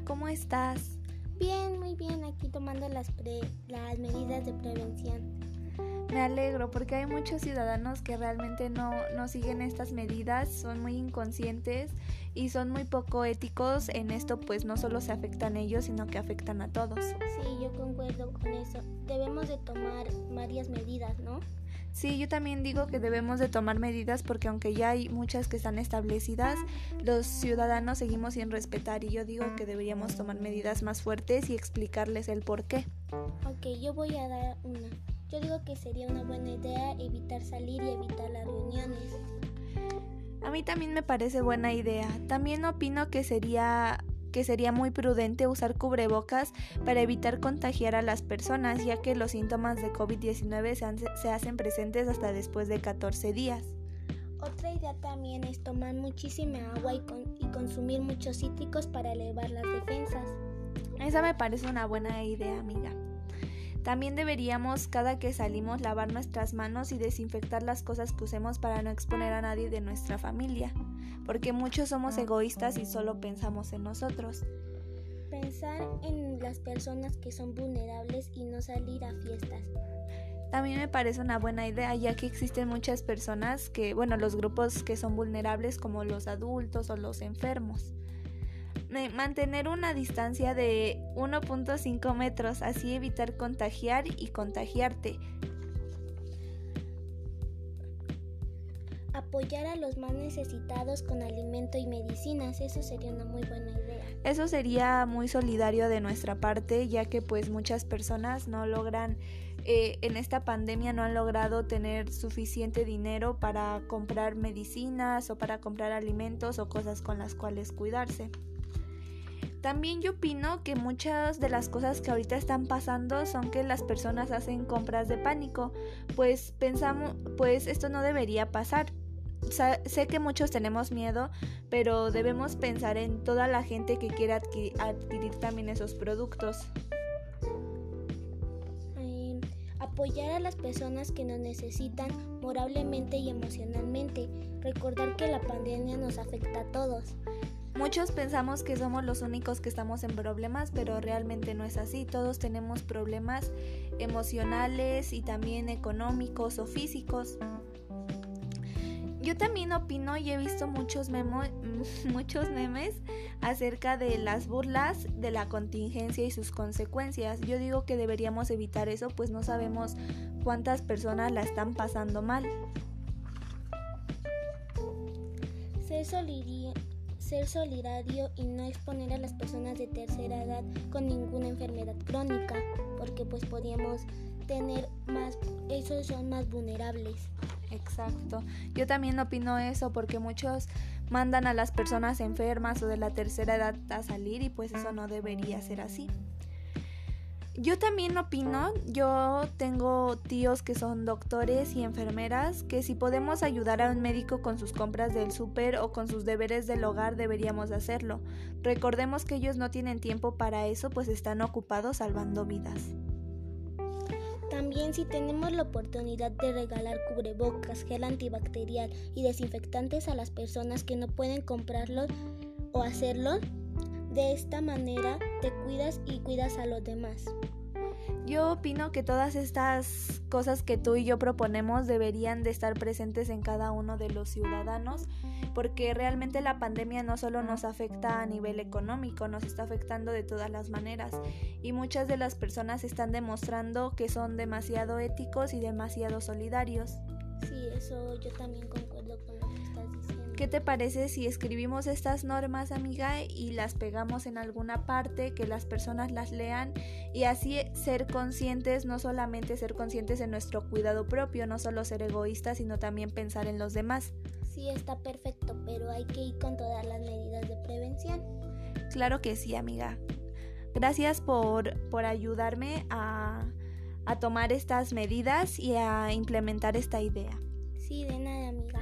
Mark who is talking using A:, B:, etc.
A: ¿cómo estás?
B: Bien, muy bien, aquí tomando las, las medidas de prevención.
A: Me alegro porque hay muchos ciudadanos que realmente no, no siguen estas medidas, son muy inconscientes y son muy poco éticos. En esto pues no solo se afectan ellos, sino que afectan a todos.
B: Sí, yo concuerdo con eso. Debemos de tomar varias medidas, ¿no?
A: Sí, yo también digo que debemos de tomar medidas porque aunque ya hay muchas que están establecidas, los ciudadanos seguimos sin respetar y yo digo que deberíamos tomar medidas más fuertes y explicarles el por qué.
B: Ok, yo voy a dar una. Yo digo que sería una buena idea evitar salir y evitar las reuniones.
A: A mí también me parece buena idea. También opino que sería que sería muy prudente usar cubrebocas para evitar contagiar a las personas, ya que los síntomas de COVID-19 se, se, hacen presentes hasta después de 14 días.
B: Otra idea también es tomar muchísima agua y, con, y consumir muchos cítricos para elevar las defensas.
A: Esa me parece una buena idea, amiga. También deberíamos cada que salimos lavar nuestras manos y desinfectar las cosas que usemos para no exponer a nadie de nuestra familia, porque muchos somos egoístas y solo pensamos en nosotros.
B: Pensar en las personas que son vulnerables y no salir a fiestas.
A: También me parece una buena idea ya que existen muchas personas que, bueno, los grupos que son vulnerables como los adultos o los enfermos mantener una distancia de 1.5 metros, así evitar contagiar y contagiarte.
B: Apoyar a los más necesitados con alimento y medicinas, eso sería una muy buena idea.
A: Eso sería muy solidario de nuestra parte, ya que pues muchas personas no logran eh, en esta pandemia no han logrado tener suficiente dinero para comprar medicinas o para comprar alimentos o cosas con las cuales cuidarse. También yo opino que muchas de las cosas que ahorita están pasando son que las personas hacen compras de pánico, pues pensamos, pues esto no debería pasar. sé que muchos tenemos miedo, pero debemos pensar en toda la gente que quiera adquirir, también esos productos.
B: Em, apoyar a las personas que nos necesitan moralmente y emocionalmente. Recordar que la pandemia nos afecta a todos.
A: Muchos pensamos que somos los únicos que estamos en problemas, pero realmente no es así. Todos tenemos problemas emocionales y también económicos o físicos. Yo también opino y he visto muchos, muchos memes acerca de las burlas de la contingencia y sus consecuencias. Yo digo que deberíamos evitar eso, pues no sabemos cuántas personas la están pasando mal.
B: Se solidario ser solidario y no exponer a las personas de tercera edad con ninguna enfermedad crónica, porque pues podríamos tener más, esos son más vulnerables.
A: Exacto. Yo también opino eso porque muchos mandan a las personas enfermas o de la tercera edad a salir y pues eso no debería ser así. Yo también opino, yo tengo tíos que son doctores y enfermeras, que si podemos ayudar a un médico con sus compras del súper o con sus deberes del hogar deberíamos hacerlo. Recordemos que ellos no tienen tiempo para eso, pues están ocupados salvando vidas.
B: También si tenemos la oportunidad de regalar cubrebocas, gel antibacterial y desinfectantes a las personas que no pueden comprarlos o hacerlo, de esta manera te cuidas y cuidas a los demás.
A: Yo opino que todas estas cosas que tú y yo proponemos deberían de estar presentes en cada uno de los ciudadanos porque realmente la pandemia no solo nos afecta a nivel económico, nos está afectando de todas las maneras y muchas de las personas están demostrando que son demasiado éticos y demasiado solidarios.
B: Sí, eso yo también concuerdo con lo que estás diciendo.
A: ¿Qué te parece si escribimos estas normas, amiga, y las pegamos en alguna parte, que las personas las lean y así ser conscientes, no solamente ser conscientes en nuestro cuidado propio, no solo ser egoístas, sino también pensar en los demás?
B: Sí, está perfecto, pero hay que ir con todas las medidas de prevención.
A: Claro que sí, amiga. Gracias por, por ayudarme a, a tomar estas medidas y a implementar esta idea.
B: Sí, de nada, amiga.